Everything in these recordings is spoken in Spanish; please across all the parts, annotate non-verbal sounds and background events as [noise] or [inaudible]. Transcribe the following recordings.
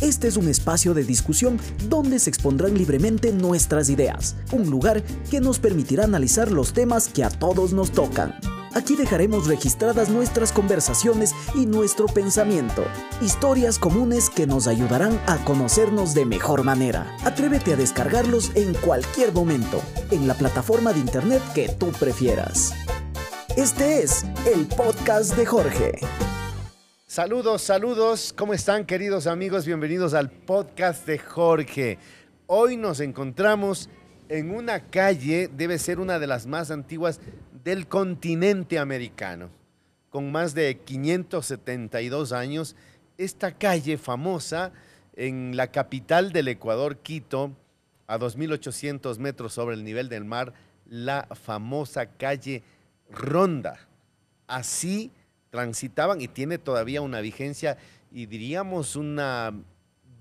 Este es un espacio de discusión donde se expondrán libremente nuestras ideas, un lugar que nos permitirá analizar los temas que a todos nos tocan. Aquí dejaremos registradas nuestras conversaciones y nuestro pensamiento, historias comunes que nos ayudarán a conocernos de mejor manera. Atrévete a descargarlos en cualquier momento, en la plataforma de internet que tú prefieras. Este es el podcast de Jorge. Saludos, saludos. ¿Cómo están queridos amigos? Bienvenidos al podcast de Jorge. Hoy nos encontramos en una calle, debe ser una de las más antiguas del continente americano. Con más de 572 años, esta calle famosa en la capital del Ecuador, Quito, a 2.800 metros sobre el nivel del mar, la famosa calle Ronda. Así transitaban y tiene todavía una vigencia y diríamos una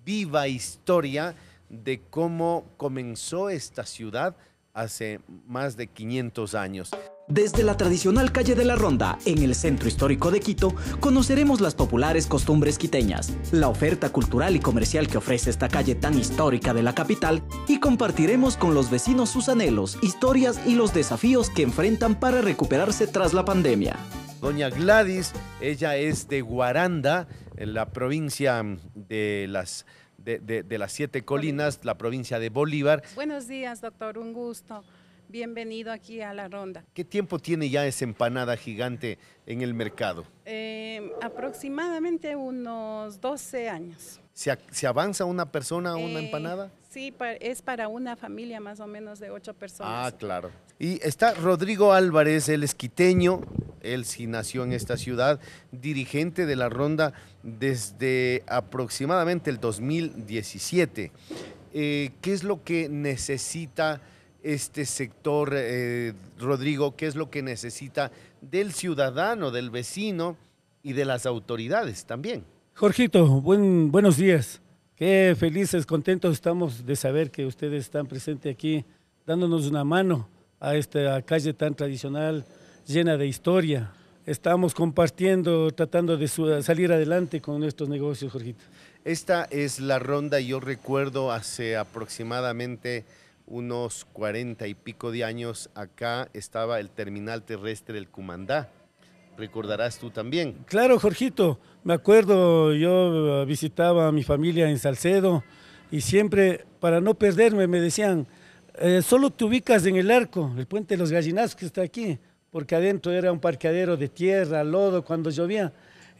viva historia de cómo comenzó esta ciudad hace más de 500 años. Desde la tradicional calle de la Ronda, en el centro histórico de Quito, conoceremos las populares costumbres quiteñas, la oferta cultural y comercial que ofrece esta calle tan histórica de la capital y compartiremos con los vecinos sus anhelos, historias y los desafíos que enfrentan para recuperarse tras la pandemia. Doña Gladys, ella es de Guaranda, en la provincia de las, de, las Siete Colinas, la provincia de Bolívar. Buenos días, doctor, un gusto. Bienvenido aquí a la ronda. ¿Qué tiempo tiene ya esa empanada gigante en el mercado? Eh, aproximadamente unos 12 años. ¿Se, avanza una persona a una eh, empanada? Sí, es para una familia más o menos de ocho personas. Ah, claro. Y está Rodrigo Álvarez, el esquiteño, él sí nació en esta ciudad, dirigente de la ronda desde aproximadamente el 2017. Eh, ¿Qué es lo que necesita este sector, eh, Rodrigo? ¿Qué es lo que necesita del ciudadano, del vecino y de las autoridades también? Jorgito, buen, buenos días. Qué felices, contentos estamos de saber que ustedes están presentes aquí, dándonos una mano a esta calle tan tradicional, llena de historia. Estamos compartiendo, tratando de salir adelante con nuestros negocios, Jorgito. Esta es la ronda, yo recuerdo hace aproximadamente unos cuarenta y pico de años, acá estaba el terminal terrestre del Cumandá recordarás tú también. Claro, Jorgito, me acuerdo, yo visitaba a mi familia en Salcedo y siempre, para no perderme, me decían, eh, solo te ubicas en el arco, el puente de los gallinazos que está aquí, porque adentro era un parqueadero de tierra, lodo, cuando llovía.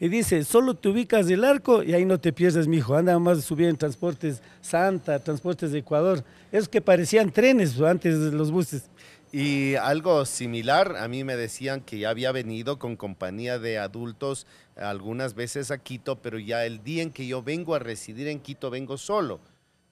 Y dice, solo te ubicas del arco y ahí no te pierdes, mijo. Anda más subir en transportes Santa, transportes de Ecuador. Esos que parecían trenes antes de los buses. Y algo similar, a mí me decían que ya había venido con compañía de adultos algunas veces a Quito, pero ya el día en que yo vengo a residir en Quito vengo solo.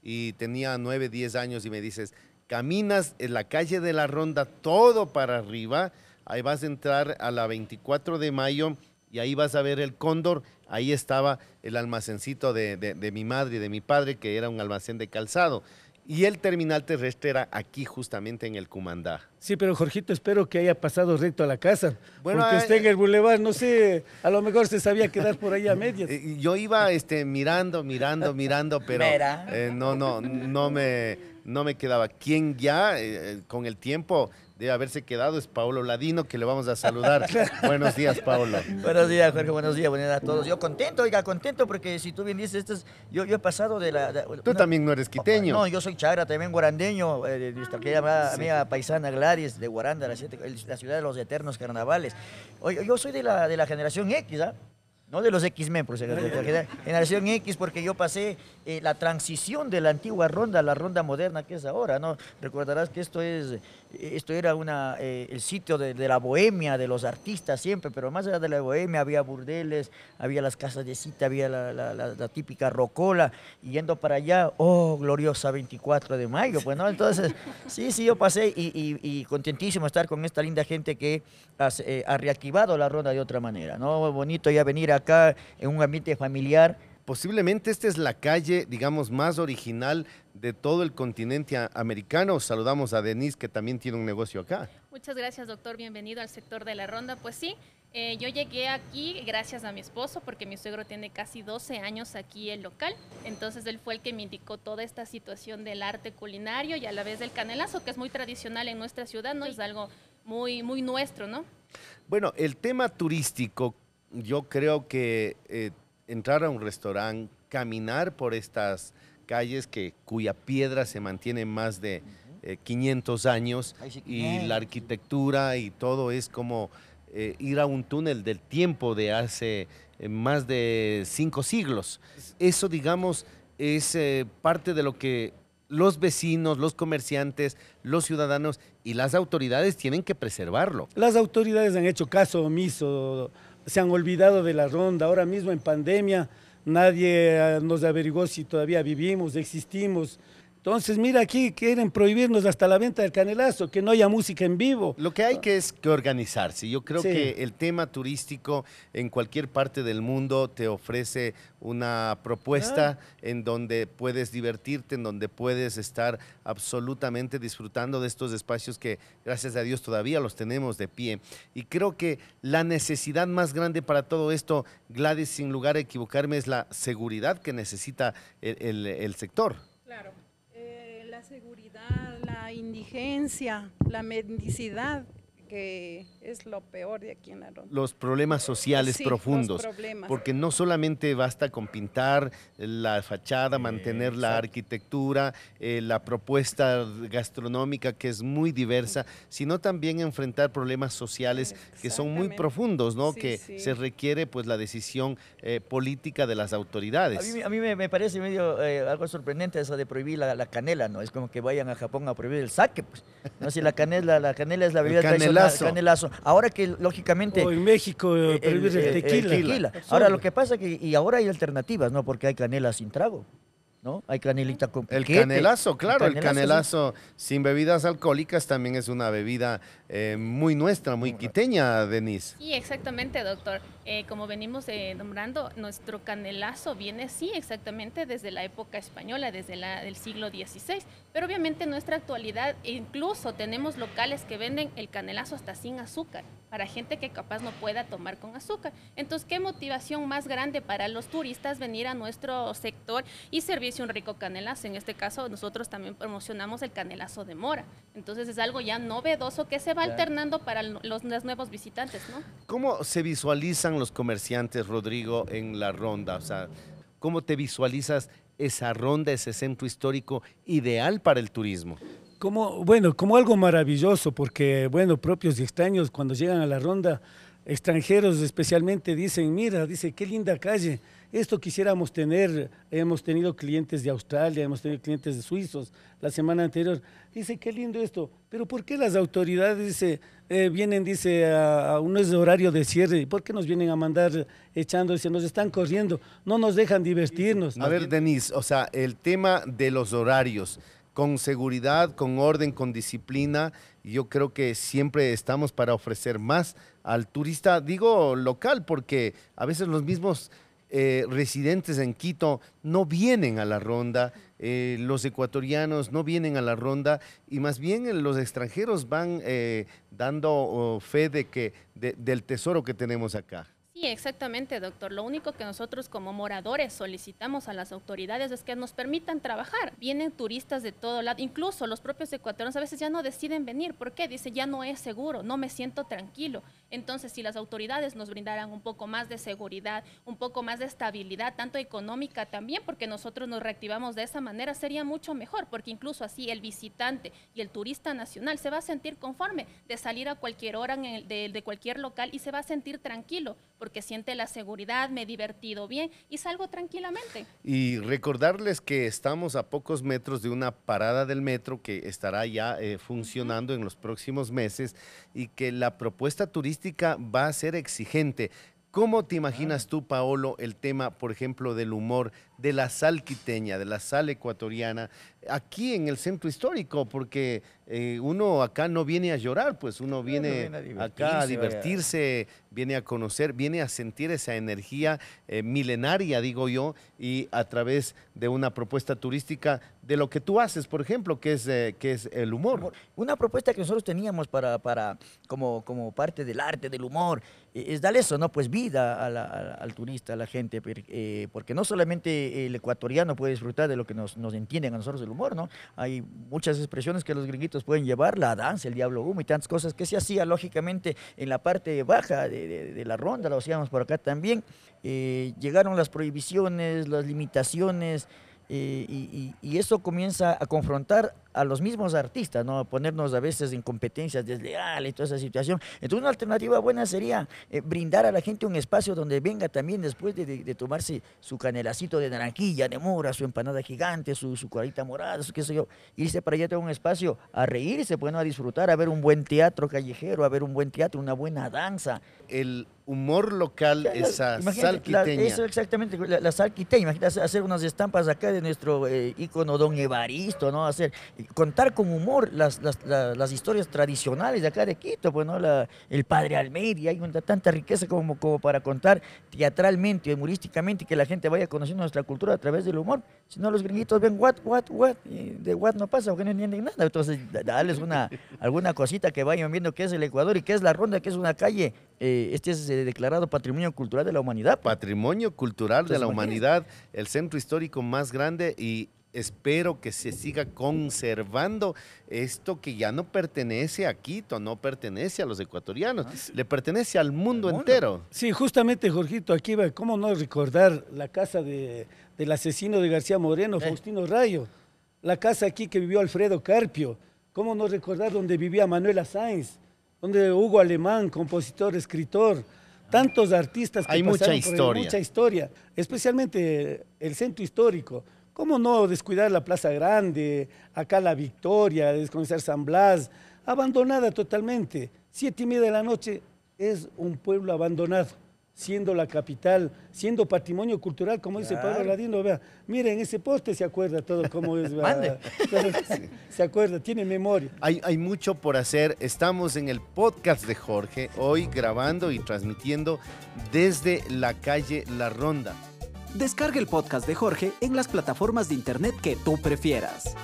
Y tenía nueve, diez años y me dices, caminas en la calle de la Ronda todo para arriba, ahí vas a entrar a la 24 de mayo y ahí vas a ver el cóndor, ahí estaba el almacencito de, de mi madre y de mi padre, que era un almacén de calzado. Y el terminal terrestre era aquí justamente en el Cumandá. Sí, pero Jorgito, espero que haya pasado recto a la casa. Bueno, porque esté en el bulevar, no sé, a lo mejor se sabía quedar por ahí a medias. [laughs] Eh, yo iba este, mirando, mirando, mirando, pero eh, no, no, no me, no me quedaba. ¿Quién ya eh, con el tiempo debe haberse quedado es Paulo Ladino, que le vamos a saludar. [laughs] buenos días, Paulo. Buenos días, Jorge, buenos días, buenos días a todos. Yo contento, oiga, contento, porque si tú bien dices, esto yo, yo he pasado de la... tú también no eres quiteño. No, yo soy chagra, también guarandeño, eh, de nuestra querida amiga paisana Gladys de Guaranda, la, ciudad de los eternos carnavales. Oye, yo soy de la, de la generación X, ¿ah? no de los X-Men, por la generación X, porque yo pasé eh, la transición de la antigua ronda a la ronda moderna que es ahora, ¿no? Recordarás que esto es esto era una, eh, el sitio de, la bohemia, de los artistas siempre, pero más allá de la bohemia había burdeles, había las casas de cita, había la, típica rocola, y yendo para allá, oh, gloriosa 24 de mayo, pues, ¿no? Entonces, [laughs] sí, sí, yo pasé y, contentísimo estar con esta linda gente que eh, ha reactivado la ronda de otra manera, ¿no? Bonito ya venir acá en un ambiente familiar, Posiblemente esta es la calle, digamos, más original de todo el continente americano. Saludamos a Denise, que también tiene un negocio acá. Muchas gracias, doctor. Bienvenido al sector de la ronda. Pues sí, Eh, yo llegué aquí gracias a mi esposo porque mi suegro tiene casi 12 años aquí el local. Entonces él fue el que me indicó toda esta situación del arte culinario y a la vez del canelazo, que es muy tradicional en nuestra ciudad, ¿no? Es algo muy, muy nuestro, ¿no? Bueno, el tema turístico, yo creo que eh, entrar a un restaurante, caminar por estas calles que, cuya piedra se mantiene más de 500 eh, años y la arquitectura y todo es como eh, ir a un túnel del tiempo de hace eh, más de cinco siglos. Eso, digamos, es eh, parte de lo que los vecinos, los comerciantes, los ciudadanos y las autoridades tienen que preservarlo. Las autoridades han hecho caso omiso, se han olvidado de la ronda. Ahora mismo en pandemia nadie nos averiguó si todavía vivimos, existimos. Entonces, mira, aquí quieren prohibirnos hasta la venta del canelazo, que no haya música en vivo. Lo que hay que es que organizarse. Yo creo que el tema turístico en cualquier parte del mundo te ofrece una propuesta en donde puedes divertirte, en donde puedes estar absolutamente disfrutando de estos espacios que, gracias a Dios, todavía los tenemos de pie. Y creo que la necesidad más grande para todo esto, Gladys, sin lugar a equivocarme, es la seguridad que necesita el, el sector. Claro la seguridad, la indigencia, la mendicidad, que es lo peor de aquí en la ronda. Los problemas sociales profundos, porque no solamente basta con pintar la fachada, mantener la arquitectura, eh, la propuesta gastronómica que es muy diversa, sino también enfrentar problemas sociales que son muy profundos, ¿no? que se requiere pues la decisión eh, política de las autoridades. A mí, me, parece medio eh, algo sorprendente eso de prohibir la, canela, ¿no? Es como que vayan a Japón a prohibir el sake, pues. No si la canela, la canela es la bebida tradicional canelazo. Ahora que lógicamente... O en México eh, el, tequila. Ahora lo que pasa es que y ahora hay alternativas, ¿no? Porque hay canela sin trago. ¿no? Hay canelita con El canelazo, claro, el canelazo, sin bebidas alcohólicas también es una bebida eh, muy nuestra, muy quiteña, Denise. Sí, exactamente, doctor. Eh, como venimos eh, nombrando, nuestro canelazo viene, sí, exactamente desde la época española, desde la, el siglo XVI, pero obviamente en nuestra actualidad incluso tenemos locales que venden el canelazo hasta sin azúcar, para gente que capaz no pueda tomar con azúcar. Entonces, ¿qué motivación más grande para los turistas venir a nuestro sector y servirse un rico canelazo? En este caso, nosotros también promocionamos el canelazo de mora. Entonces, es algo ya novedoso que se va alternando para los, los nuevos visitantes, ¿no? ¿Cómo se visualizan los comerciantes, Rodrigo, en la ronda? O sea, ¿cómo te visualizas esa ronda, ese centro histórico ideal para el turismo? Como, bueno, como algo maravilloso, porque, bueno, propios y extraños, cuando llegan a la ronda, extranjeros especialmente dicen, mira, dice, qué linda calle, esto quisiéramos tener, hemos tenido clientes de Australia, hemos tenido clientes de suizos la semana anterior, dice, qué lindo esto, pero ¿por qué las autoridades eh, vienen, dice, a, un horario de cierre, ¿por qué nos vienen a mandar echando, dice, nos están corriendo, no nos dejan divertirnos? A ver, Denise, o sea, el tema de los horarios, con seguridad, con orden, con disciplina, yo creo que siempre estamos para ofrecer más al turista, digo local, porque a veces los mismos eh, residentes en Quito no vienen a la ronda, eh, los ecuatorianos no vienen a la ronda y más bien los extranjeros van eh, dando oh, fe de que, del tesoro que tenemos acá. Sí, exactamente, doctor. Lo único que nosotros como moradores solicitamos a las autoridades es que nos permitan trabajar. Vienen turistas de todo lado, incluso los propios ecuatorianos a veces ya no deciden venir. ¿Por qué? Dice, ya no es seguro, no me siento tranquilo. Entonces, si las autoridades nos brindaran un poco más de seguridad, un poco más de estabilidad, tanto económica también, porque nosotros nos reactivamos de esa manera, sería mucho mejor, porque incluso así el visitante y el turista nacional se va a sentir conforme de salir a cualquier hora de, de cualquier local y se va a sentir tranquilo siente la seguridad, me he divertido bien y salgo tranquilamente. Y recordarles que estamos a pocos metros de una parada del metro que estará ya eh, funcionando en los próximos meses y que la propuesta turística va a ser exigente. ¿Cómo te imaginas tú, Paolo, el tema, por ejemplo, del humor, de la sal quiteña, de la sal ecuatoriana, aquí en el centro histórico? Porque eh, uno acá no viene a llorar, pues uno viene, viene a acá a divertirse, vaya. divertirse, viene a conocer, viene a sentir esa energía eh, milenaria, digo yo, y a través de una propuesta turística de lo que tú haces, por ejemplo, que es, eh, que es el humor. Una propuesta que nosotros teníamos para, para como, como parte del arte, del humor, eh, es darle eso, ¿no? Pues vida al turista, a la gente, eh, porque no solamente el ecuatoriano puede disfrutar de lo que nos, nos entienden a nosotros el humor, ¿no? Hay muchas expresiones que los gringuitos pueden llevar, la danza, el diablo humo y tantas cosas que se hacía lógicamente en la parte baja de, de- de la ronda, lo hacíamos por acá también. Eh, llegaron las prohibiciones, las limitaciones, eh, y, y- eso comienza a confrontar a los mismos artistas, ¿no? A ponernos a veces en competencias desleales toda esa situación. Entonces una alternativa buena sería eh, brindar a la gente un espacio donde venga también después de, tomarse su canelacito de naranjilla, de mora, su empanada gigante, su, su cuarita morada, su qué sé yo, irse para allá a un espacio a reírse, bueno, a disfrutar, a ver un buen teatro callejero, a ver un buen teatro, una buena danza. El humor local, esa salquiteña. eso exactamente, la, la sal quiteña, imagínate hacer- unas estampas acá de nuestro eh, ícono Don Evaristo, ¿no? Hacer, contar con humor las, las, la- las historias tradicionales de acá de Quito, pues, ¿no? La- el Padre Almeida, hay una- tanta riqueza como, como para contar teatralmente, humorísticamente, que la gente vaya conociendo nuestra cultura a través del humor. Si no, los gringuitos ven what, what, what, y de what no pasa, porque no entienden nada. Entonces, da- darles una, alguna cosita que vayan viendo qué es el Ecuador y qué es la ronda, que es una calle. eh, este es eh, declarado Patrimonio Cultural de la Humanidad. pues. patrimonio cultural de la humanidad, el centro histórico más grande y espero que se siga conservando esto que ya no pertenece a Quito, no pertenece a los ecuatorianos, le pertenece al mundo, entero. Sí, justamente, Jorgito, aquí va, ¿cómo no recordar la casa de- del asesino de García Moreno, Eh. Faustino Rayo? La casa aquí que vivió Alfredo Carpio. ¿Cómo no recordar donde vivía Manuela Sáenz? Donde Hugo Alemán, compositor, escritor. Tantos artistas que Hay mucha ahí, historia. mucha historia, especialmente el centro histórico. ¿Cómo no descuidar la Plaza Grande, acá la Victoria, desconocer San Blas, abandonada totalmente? Siete y media de la noche es un pueblo abandonado, siendo la capital, siendo patrimonio cultural, como dice Pablo. Ladino, vea, miren ese poste se acuerda todo cómo es, se acuerda, tiene memoria. Hay, hay mucho por hacer. Estamos en el podcast de Jorge, hoy grabando y transmitiendo desde la calle La Ronda. Descarga el podcast de Jorge en las plataformas de internet que tú prefieras.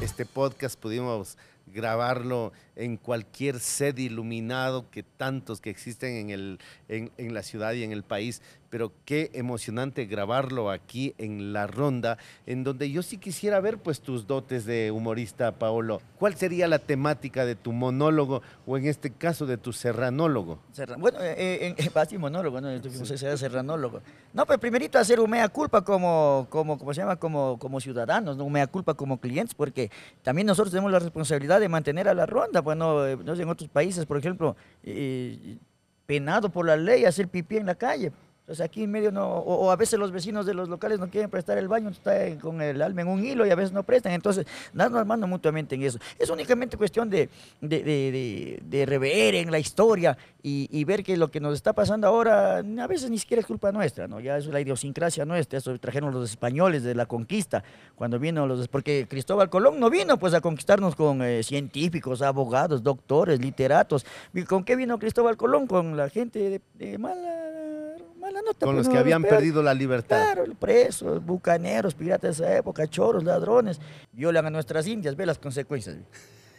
Este podcast pudimos grabarlo en cualquier sede iluminado que tantos que existen en, el, en la ciudad y en el país, pero qué emocionante grabarlo aquí en La Ronda, en donde yo sí quisiera ver pues tus dotes de humorista, Paolo. ¿Cuál sería la temática de tu monólogo o en este caso de tu serranólogo? Serra- Bueno, eh, [laughs] así monólogo, ¿no? Tuvimos ese serranólogo. No, pues primerito hacer un culpa como, como, ¿cómo se llama? Como, como ciudadanos, ¿no? Un culpa como clientes, porque también nosotros tenemos la responsabilidad de mantener a la ronda. Bueno, eh, no sé, en otros países, por ejemplo, eh, penado por la ley hacer pipí en la calle. Entonces aquí en medio no, o, a veces los vecinos de los locales no quieren prestar el baño, está con el alma en un hilo y a veces no prestan. Entonces, darnos mano mutuamente en eso. Es únicamente cuestión de, de, de, rever en la historia y, ver que lo que nos está pasando ahora a veces ni siquiera es culpa nuestra, ¿no? Ya es la idiosincrasia nuestra, eso trajeron los españoles de la conquista, cuando vino los... Porque Cristóbal Colón no vino pues a conquistarnos con eh, científicos, abogados, doctores, literatos. ¿Y ¿Con qué vino Cristóbal Colón? Con la gente de mala, mala nota. Con pues, los que habían perdido la libertad. Claro, presos, bucaneros, piratas de esa época, choros, ladrones, violan a nuestras indias, ve las consecuencias.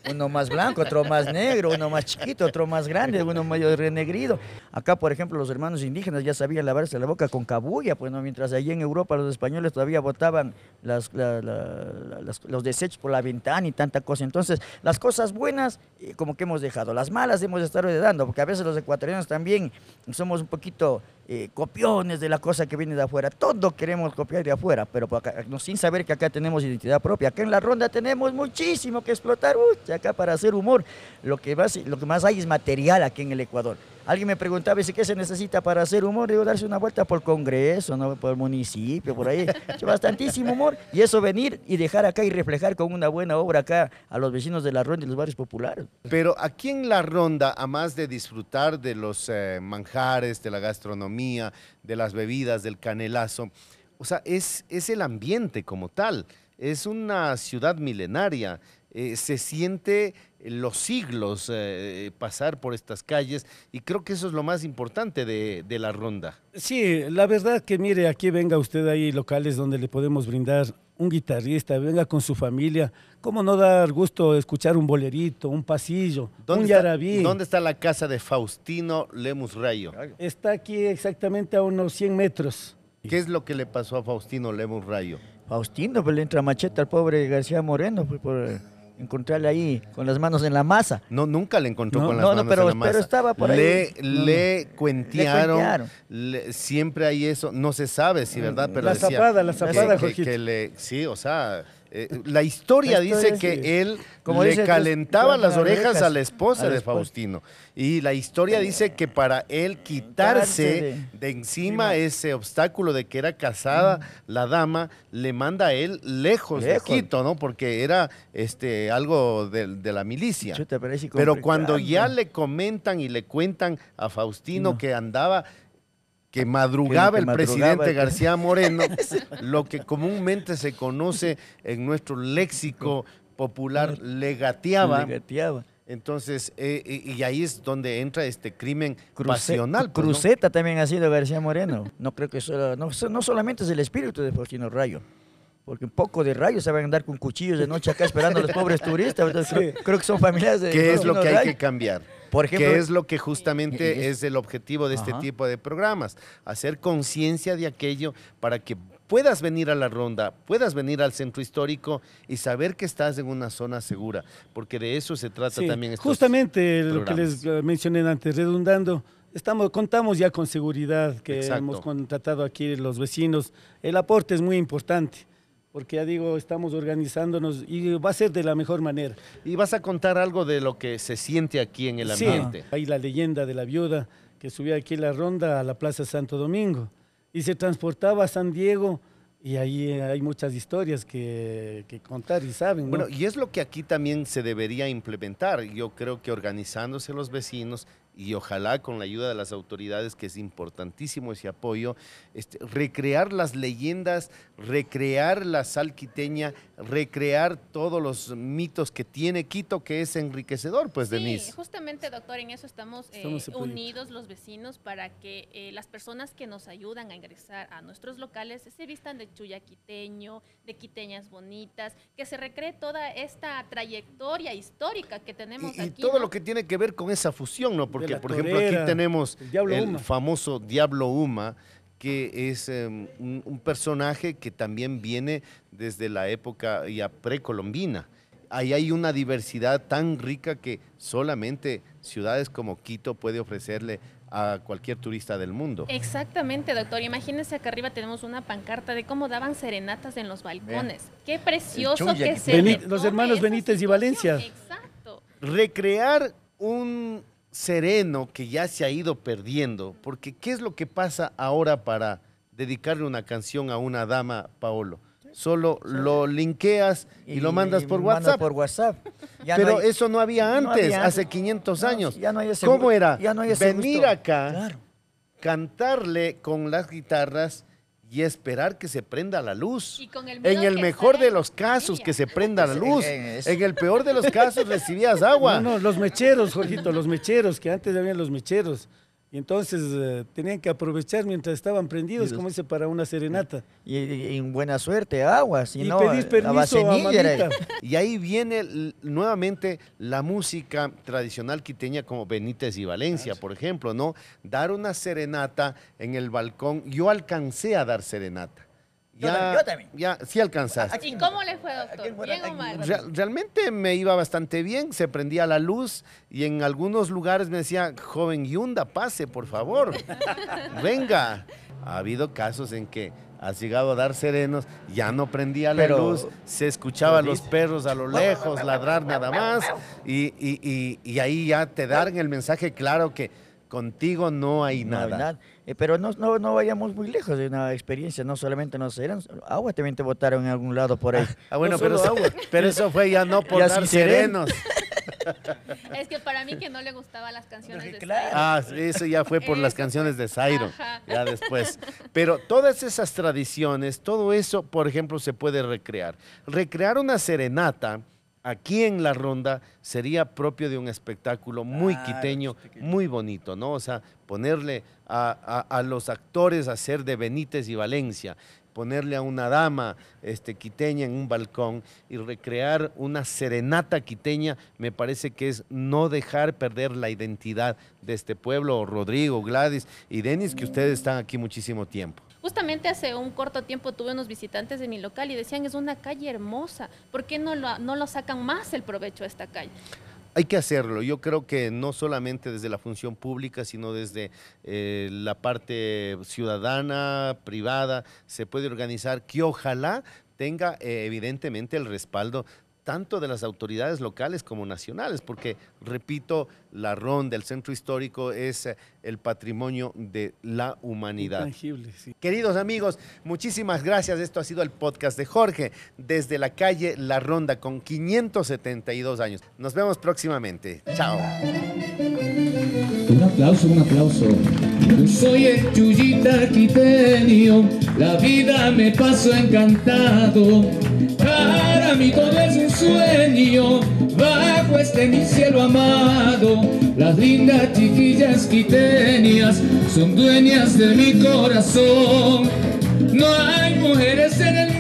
Uno más blanco, otro más negro, uno más chiquito, otro más grande, uno medio renegrido. Acá, por ejemplo, los hermanos indígenas ya sabían lavarse la boca con cabulla, pues no, mientras allí en Europa los españoles todavía botaban las- la- la- la- las- los desechos por la ventana y tanta cosa. Entonces, las cosas buenas, eh, como que hemos dejado, las malas hemos estado heredando, porque a veces los ecuatorianos también somos un poquito eh, copiones de la cosa que viene de afuera. Todo queremos copiar de afuera, pero por acá- sin saber que acá tenemos identidad propia. Acá en la ronda tenemos muchísimo que explotar. Uy, acá para hacer humor, lo que, más, lo que más hay es material aquí en el Ecuador. Alguien me preguntaba, ¿y qué se necesita para hacer humor? Digo, darse una vuelta por Congreso, ¿no? por el municipio, por ahí. [laughs] Bastantísimo humor. Y eso venir y dejar acá y reflejar con una buena obra acá a los vecinos de la ronda y los barrios populares. Pero aquí en la ronda, a más de disfrutar de los eh, manjares, de la gastronomía, de las bebidas, del canelazo, o sea, es, es el ambiente como tal. es una ciudad milenaria. Eh, se siente los siglos eh, pasar por estas calles y creo que eso es lo más importante de, de la ronda. Sí, la verdad que mire, aquí venga usted, hay locales donde le podemos brindar un guitarrista, venga con su familia. ¿Cómo no dar gusto escuchar un bolerito, un pasillo, un está, yarabí? ¿Dónde está la casa de Faustino Lemus Rayo? Está aquí exactamente a unos 100 metros. ¿Qué es lo que le pasó a Faustino Lemus Rayo? Faustino, pues le entra macheta al pobre García Moreno, pues por encontrarle ahí con las manos en la masa. No, nunca le encontró No, con las no, no, manos pero- en la masa. pero estaba por ahí. Le, cuentearon, le- siempre hay eso, no se sabe si verdad, pero la decía zapada, la zapada, que- que le- sí, o sea, eh, la historia La dice que sí. él Como le dice, calentaba las orejas orejas a la esposa a de. Faustino. Y la historia dice que para él quitarse de encima ese obstáculo de que era casada la dama, le manda a él lejos, de Lejos. Quito, ¿no? Porque era este algo de, de la milicia. Pero cuando ya le comentan y le cuentan a Faustino No. que andaba, que madrugaba el madrugaba presidente el- García Moreno, [laughs] lo que comúnmente se conoce en nuestro léxico popular, le gateaba. Le gateaba. Entonces, eh, y ahí es donde entra este crimen Cruce- pasional. pues, ¿no? Cruceta también ha sido García Moreno. No creo que solo, no, so- no solamente es el espíritu de Faustino Rayo. Porque un poco de rayos se van a andar con cuchillos de noche acá esperando a los pobres turistas. Entonces, [laughs] creo, creo que son familiares de ¿Qué es lo que hay que cambiar? Por ejemplo, ¿Qué es lo que justamente y- y- es el objetivo de este Ajá. tipo de programas? Hacer conciencia de aquello para que puedas venir a la ronda, puedas venir al centro histórico y saber que estás en una zona segura, porque de eso se trata Sí, también estos justamente lo que les eh, mencioné antes, redundando, estamos, contamos ya con seguridad que Exacto. hemos contratado aquí los vecinos. El aporte es muy importante, porque ya digo, estamos organizándonos y va a ser de la mejor manera. Y vas a contar algo de lo que se siente aquí en el Sí, ambiente. hay la leyenda de la viuda que subía aquí la ronda a la Plaza Santo Domingo y se transportaba a San Diego y ahí eh, hay muchas historias que, que contar y saben. ¿no? Bueno, y es lo que aquí también se debería implementar. Yo creo que organizándose los vecinos y ojalá con la ayuda de las autoridades, que es importantísimo ese apoyo, este, recrear las leyendas, recrear la sal quiteña, recrear todos los mitos que tiene Quito, que es enriquecedor, pues, Sí, Denise. justamente, doctor, en eso estamos, eh, Estamos unidos los vecinos para que eh, las personas que nos ayudan a ingresar a nuestros locales se vistan de chuya quiteño, de quiteñas bonitas, que se recree toda esta trayectoria histórica que tenemos Y, y aquí. todo ¿no? lo que tiene que ver con esa fusión, ¿no? Porque, la por ejemplo, aquí tenemos el Diablo el Uma. famoso Diablo Uma, que es em, un, un personaje que también viene desde la época ya precolombina. Ahí hay una diversidad tan rica que solamente ciudades como Quito puede ofrecerle a cualquier turista del mundo. Exactamente, doctor. Imagínense acá arriba tenemos una pancarta de cómo daban serenatas en los balcones. Qué precioso que se los hermanos Benítez y. Valencia. Exacto. recrear un sereno que ya se ha ido perdiendo, porque ¿qué es lo que pasa ahora para dedicarle una canción a una dama, Paolo? Solo lo linkeas y, lo mandas por WhatsApp. por WhatsApp. Ya Pero no hay- eso no había no antes, había hace antes. 500 No, años. ya no hay ese ¿Cómo era? ya no hay ese Venir gusto. acá, Claro. cantarle con las guitarras y esperar que se prenda la luz. Y con el En el mejor de los casos, que se prenda la luz. en el peor de los casos, recibías agua. No, no, los mecheros, Jorgito, los mecheros, que antes habían los mecheros. Entonces eh, tenían que aprovechar mientras estaban prendidos, como dice, para una serenata. Y, y- y en buena suerte, agua. Si y no, pedís la permiso a era- mamita. [laughs] Y ahí viene nuevamente la música tradicional quiteña como Benítez y Valencia, por ejemplo, ¿no? Dar una serenata en el balcón. Yo alcancé a dar serenata. Yo también, yo también. Ya, sí alcanzaste. ¿Y cómo le fue, doctor? en ¿Bien o mal? Real- realmente me iba bastante bien, se prendía la luz y en algunos lugares me decía, joven Yunda, pase, por favor, [laughs] venga. Ha habido casos en que has llegado a dar serenos, ya no prendía la Pero- luz, se escuchaba a los perros a lo lejos ladrar nada más y, y- y- y ahí ya te dan el mensaje claro que contigo no hay No hay nada. Eh, pero no, no, no vayamos muy lejos de una experiencia, no solamente nos eran, agua también te botaron en algún lado por ahí. Ah, bueno, No pero eso, pero eso fue ya no [laughs] por Ya dar sin sereno. serenos. [laughs] Es que para mí que no le gustaban las canciones de claro. Ah, eso ya fue por las [laughs] canciones de Zairo, Ajá. ya después. Pero todas esas tradiciones, todo eso, por ejemplo, se puede recrear. Recrear una serenata aquí en la ronda sería propio de un espectáculo muy quiteño, pequeño. muy bonito, ¿no? O sea, ponerle a, a- a los actores a hacer de Benítez y Valencia, ponerle a una dama este, quiteña en un balcón y recrear una serenata quiteña, me parece que es no dejar perder la identidad de este pueblo, Rodrigo, Gladys y Denis, que ustedes están aquí muchísimo tiempo. Justamente hace un corto tiempo tuve unos visitantes de mi local y decían, es una calle hermosa, ¿por qué no lo, no lo sacan más el provecho a esta calle? Hay que hacerlo. Yo creo que no solamente desde la función pública, sino desde eh, la parte ciudadana, privada, se puede organizar que ojalá tenga eh, evidentemente el respaldo tanto de las autoridades locales como nacionales, porque, repito, la ronda, el centro histórico es eh, el patrimonio de la humanidad. Intangible, sí. Queridos amigos, muchísimas gracias. Esto ha sido el podcast de Jorge desde la calle La Ronda con 572 años. Nos vemos próximamente. Chao. Un aplauso, un aplauso. Soy el Chuyita quiteño, la vida me pasó encantado. Para mí todo es un sueño, bajo este mi cielo amado. Las lindas chiquillas quiteñas son dueñas de mi corazón. No hay mujeres en el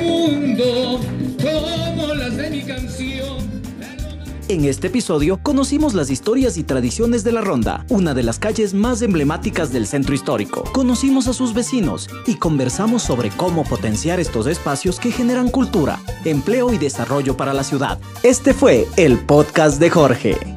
En este episodio conocimos las historias y tradiciones de la Ronda, una de las calles más emblemáticas del centro histórico. Conocimos a sus vecinos y conversamos sobre cómo potenciar estos espacios que generan cultura, empleo y desarrollo para la ciudad. Este fue el podcast de Jorge.